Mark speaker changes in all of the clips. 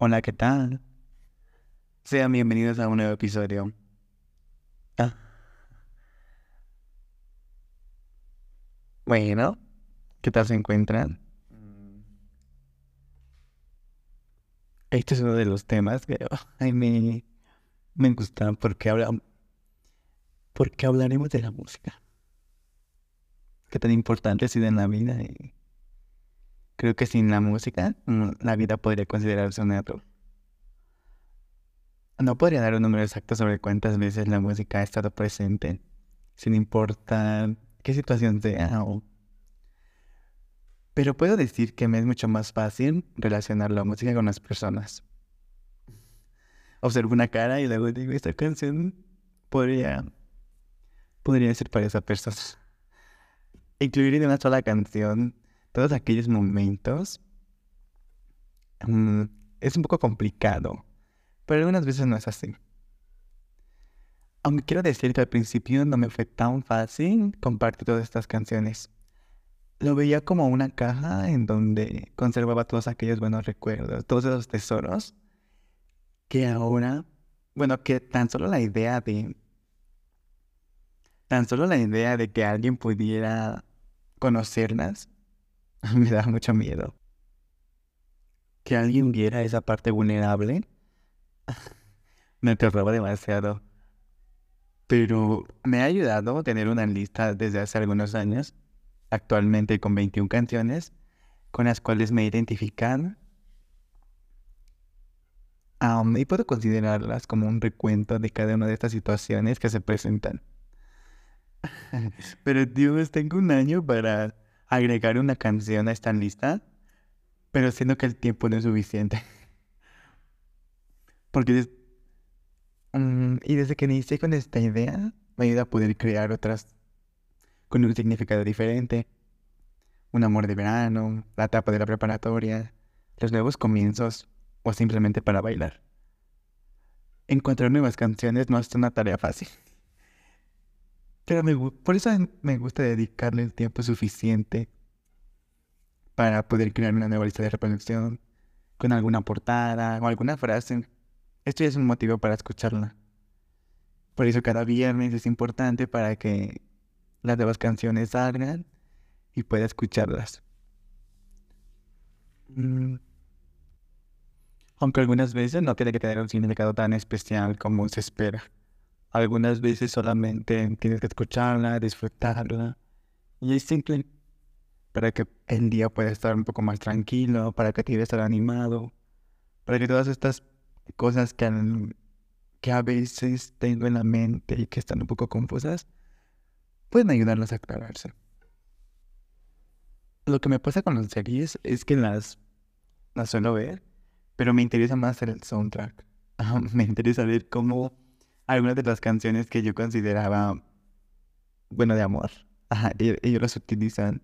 Speaker 1: Hola, ¿qué tal? Sean bienvenidos a un nuevo episodio. Ah. Bueno, ¿qué tal se encuentran? Este es uno de los temas que ay, me, me gusta porque, habla, porque hablaremos de la música. Qué tan importante ha sido en la vida. Y creo que sin la música, mm, la vida podría considerarse un error. No podría dar un número exacto sobre cuántas veces la música ha estado presente, sin importar qué situación sea. Pero puedo decir que me es mucho más fácil relacionar la música con las personas. Observo una cara y luego digo, esta canción podría, podría ser para esa persona. Incluir en una sola canción todos aquellos momentos mm, es un poco complicado pero algunas veces no es así. Aunque quiero decir que al principio no me fue tan fácil compartir todas estas canciones. Lo veía como una caja en donde conservaba todos aquellos buenos recuerdos, todos esos tesoros, que ahora, bueno, que tan solo la idea de, tan solo la idea de que alguien pudiera conocerlas, me da mucho miedo. Que alguien viera esa parte vulnerable me aterraba demasiado. Pero me ha ayudado tener una lista desde hace algunos años, actualmente con 21 canciones, con las cuales me identifican. Um, y puedo considerarlas como un recuento de cada una de estas situaciones que se presentan. pero Dios, tengo un año para agregar una canción a esta lista, pero siento que el tiempo no es suficiente. Porque mm, y desde que inicié con esta idea, me ayuda a poder crear otras con un significado diferente. Un amor de verano, la etapa de la preparatoria, los nuevos comienzos o simplemente para bailar. Encontrar nuevas canciones no es una tarea fácil. Pero por eso me gusta dedicarle el tiempo suficiente para poder crear una nueva lista de reproducción con alguna portada o alguna frase esto ya es un motivo para escucharla. Por eso cada viernes es importante para que las nuevas canciones salgan y pueda escucharlas. Mm. Aunque algunas veces no tiene que tener un significado tan especial como se espera. Algunas veces solamente tienes que escucharla, disfrutarla. Y es simple para que el día pueda estar un poco más tranquilo, para que te estar animado, para que todas estas cosas que, que a veces tengo en la mente y que están un poco confusas, pueden ayudarlos a aclararse. Lo que me pasa con las series es que las, las suelo ver, pero me interesa más el soundtrack. me interesa ver cómo algunas de las canciones que yo consideraba, bueno, de amor, e, ellos las utilizan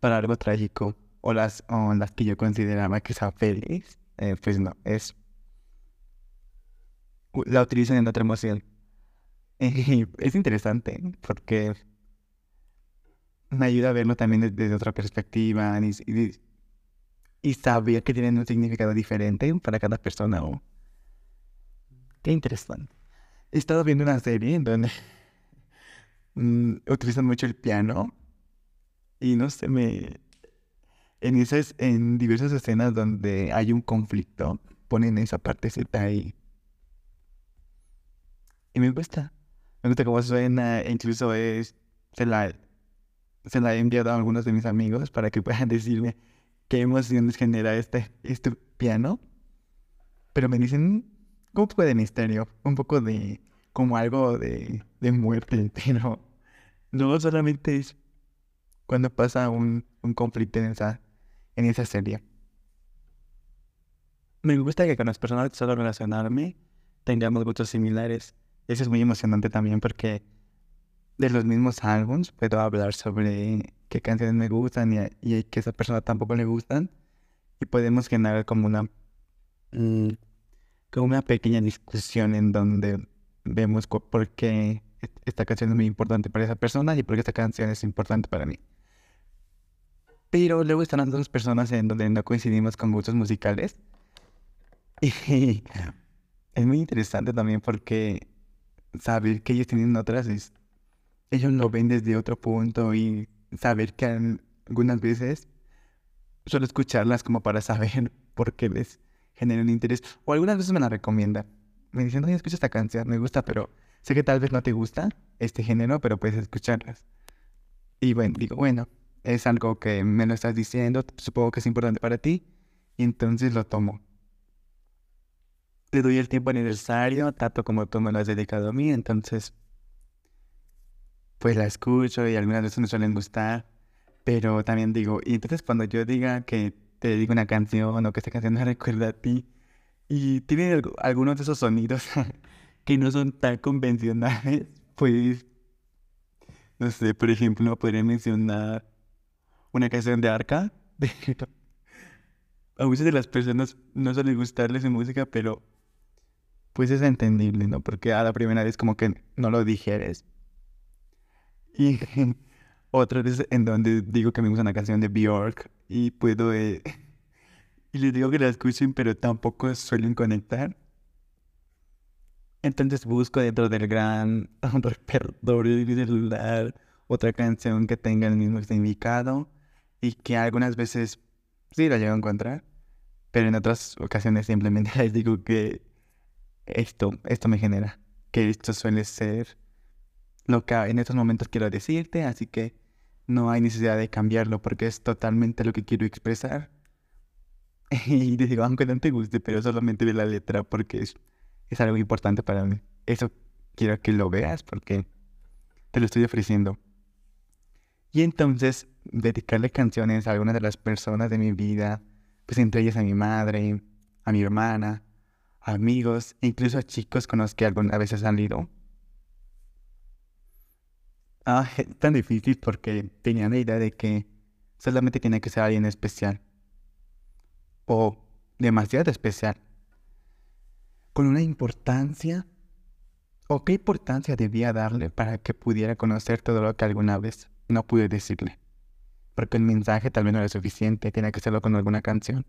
Speaker 1: para algo trágico. O las, o las que yo consideraba que sea feliz, eh, pues no, es la utilizan en otra emoción. es interesante porque me ayuda a verlo también desde, otra perspectiva y, saber que tienen un significado diferente para cada persona. Qué interesante. He estado viendo una serie en donde mm, utilizan mucho el piano y no sé, me... En, esas, en diversas escenas donde hay un conflicto, ponen esa parte ahí y me gusta. Me gusta cómo suena. Incluso es, se, la, se la he enviado a algunos de mis amigos para que puedan decirme qué emociones genera este, este piano. Pero me dicen un poco de misterio, un poco de como algo de, de muerte, pero no solamente es cuando pasa un, un conflicto en esa, en esa serie. Me gusta que con las personas que suelo relacionarme tengamos gustos similares. Eso es muy emocionante también porque de los mismos álbums puedo hablar sobre qué canciones me gustan y, y que esa persona tampoco le gustan. Y podemos generar como una, mm, como una pequeña discusión en donde vemos por qué esta canción es muy importante para esa persona y por qué esta canción es importante para mí. Pero luego están las dos personas en donde no coincidimos con gustos musicales. Y es muy interesante también porque saber que ellos tienen otras, es- ellos lo ven desde otro punto y saber que al- algunas veces suelo escucharlas como para saber por qué les genera un interés. O algunas veces me la recomiendan. Me dicen, oye, escucha esta canción, me gusta, pero sé que tal vez no te gusta este género, pero puedes escucharlas. Y bueno, digo, bueno, es algo que me lo estás diciendo, supongo que es importante para ti, y entonces lo tomo. Le doy el tiempo necesario, tanto como tú me lo has dedicado a mí, entonces pues la escucho y algunas veces me suelen gustar, pero también digo, y entonces cuando yo diga que te digo una canción o que esta canción me recuerda a ti, y tiene algu- algunos de esos sonidos que no son tan convencionales, pues, no sé, por ejemplo, podría mencionar una canción de Arca. A muchas de las personas no suele gustarles su música, pero pues es entendible, ¿no? Porque a la primera vez como que no lo digieres. Y otra vez en donde digo que me gusta una canción de Bjork y puedo... eh, y les digo que la escuchen, pero tampoco suelen conectar. Entonces busco dentro del gran repertorio de mi celular otra canción que tenga el mismo significado y que algunas veces sí la llego a encontrar, pero en otras ocasiones simplemente les digo que esto, esto me genera, que esto suele ser lo que en estos momentos quiero decirte, así que no hay necesidad de cambiarlo porque es totalmente lo que quiero expresar. Y te digo, aunque no te guste, pero solamente ve la letra porque es, es algo importante para mí. Eso quiero que lo veas porque te lo estoy ofreciendo. Y entonces, dedicarle canciones a algunas de las personas de mi vida, pues entre ellas a mi madre, a mi hermana, amigos, e incluso a chicos con los que alguna vez he salido. Ah, tan difícil porque tenía la idea de que solamente tiene que ser alguien especial. O demasiado especial. Con una importancia. ¿O qué importancia debía darle para que pudiera conocer todo lo que alguna vez no pude decirle? Porque el mensaje tal vez no era suficiente, tenía que hacerlo con alguna canción.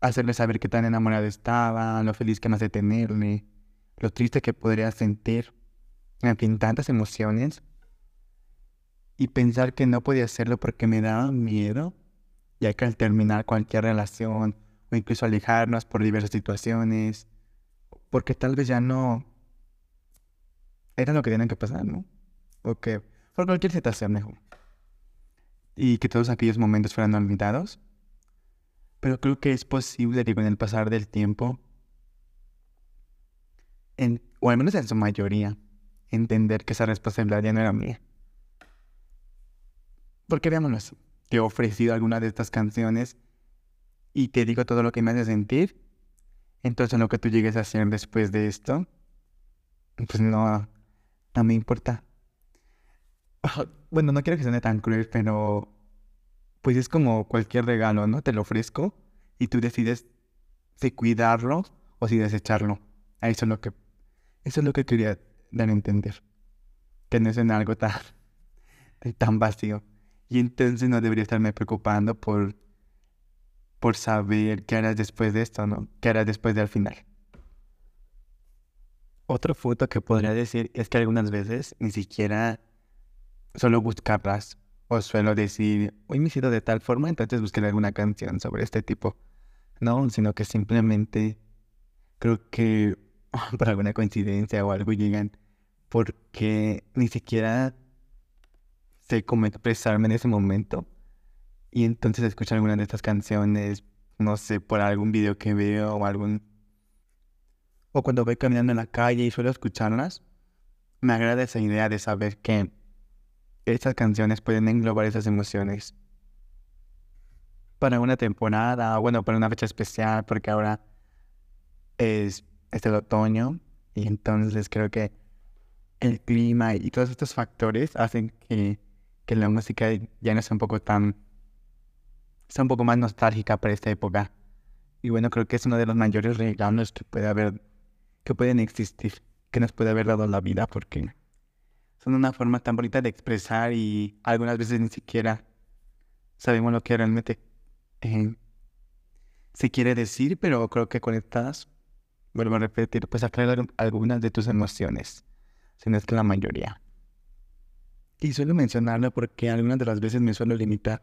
Speaker 1: Hacerle saber qué tan enamorado estaba, lo feliz que me hace tenerle, lo triste que podría sentir, en fin, tantas emociones. Y pensar que no podía hacerlo porque me daba miedo, ya que al terminar cualquier relación, o incluso alejarnos por diversas situaciones, porque tal vez ya no era lo que tenía que pasar, ¿no? O que por cualquier situación mejor. Y que todos aquellos momentos fueran olvidados. Pero creo que es posible que con el pasar del tiempo, en, o al menos en su mayoría, entender que esa responsabilidad ya no era mía. Porque veámoslo así, te he ofrecido alguna de estas canciones y te digo todo lo que me hace sentir, entonces lo que tú llegues a hacer después de esto, pues no, no me importa. Bueno, no quiero que suene tan cruel, pero pues es como cualquier regalo, ¿no? Te lo ofrezco y tú decides si cuidarlo o si desecharlo. Eso es lo que, eso es lo que quería dar a entender. Que no es en algo tan, tan vacío. Y entonces no debería estarme preocupando por, por saber qué harás después de esto, ¿no? ¿Qué harás después del final? Otro punto que podría decir es que algunas veces ni siquiera suelo buscarlas o suelo decir, hoy me siento de tal forma, entonces buscaré alguna canción sobre este tipo. No, sino que simplemente creo que por alguna coincidencia o algo llegan porque ni siquiera sé cómo expresarme en ese momento. Y entonces escucho alguna de estas canciones, no sé, por algún video que veo o algún... O cuando voy caminando en la calle y suelo escucharlas, me agrada esa idea de saber que estas canciones pueden englobar esas emociones. Para una temporada, bueno, para una fecha especial, porque ahora es, es el otoño y entonces creo que el clima y todos estos factores hacen que, que la música ya no sea un poco tan... sea un poco más nostálgica para esta época. Y bueno, creo que es uno de los mayores regalos que puede haber, que pueden existir, que nos puede haber dado la vida, porque son una forma tan bonita de expresar y algunas veces ni siquiera sabemos lo que realmente eh, se quiere decir, pero creo que conectas, vuelvo a repetir, pues aclarar algunas de tus emociones, si no es que la mayoría. Y suelo mencionarlo porque algunas de las veces me suelo limitar.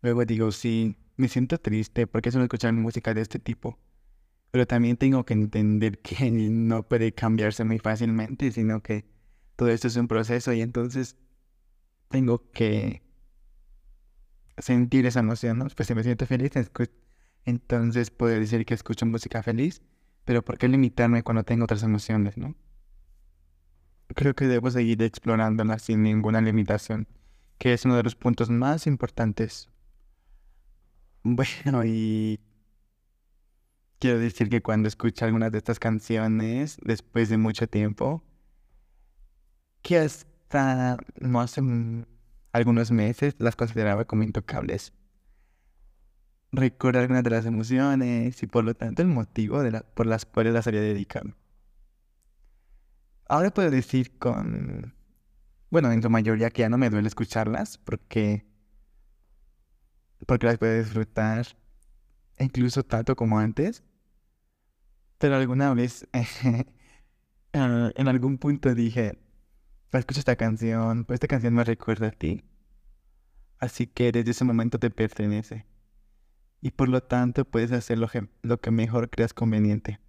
Speaker 1: Luego digo, sí, me siento triste porque suelo escuchar música de este tipo. Pero también tengo que entender que no puede cambiarse muy fácilmente, sino que todo esto es un proceso y entonces tengo que sentir esa emoción, ¿no? Pues si me siento feliz, entonces puedo decir que escucho música feliz, pero ¿por qué limitarme cuando tengo otras emociones, no? Creo que debo seguir explorándola sin ninguna limitación, que es uno de los puntos más importantes. Bueno, y quiero decir que cuando escucho algunas de estas canciones, después de mucho tiempo, que hasta no hace algunos meses las consideraba como intocables. Recuerdo algunas de las emociones y por lo tanto el motivo de la, por las cuales las había dedicado. Ahora puedo decir con, bueno, en su mayoría que ya no me duele escucharlas porque, porque las puedo disfrutar incluso tanto como antes. Pero alguna vez, en algún punto dije, escucho esta canción, pues esta canción me recuerda a ti. Así que desde ese momento te pertenece. Y por lo tanto puedes hacer lo lo que mejor creas conveniente.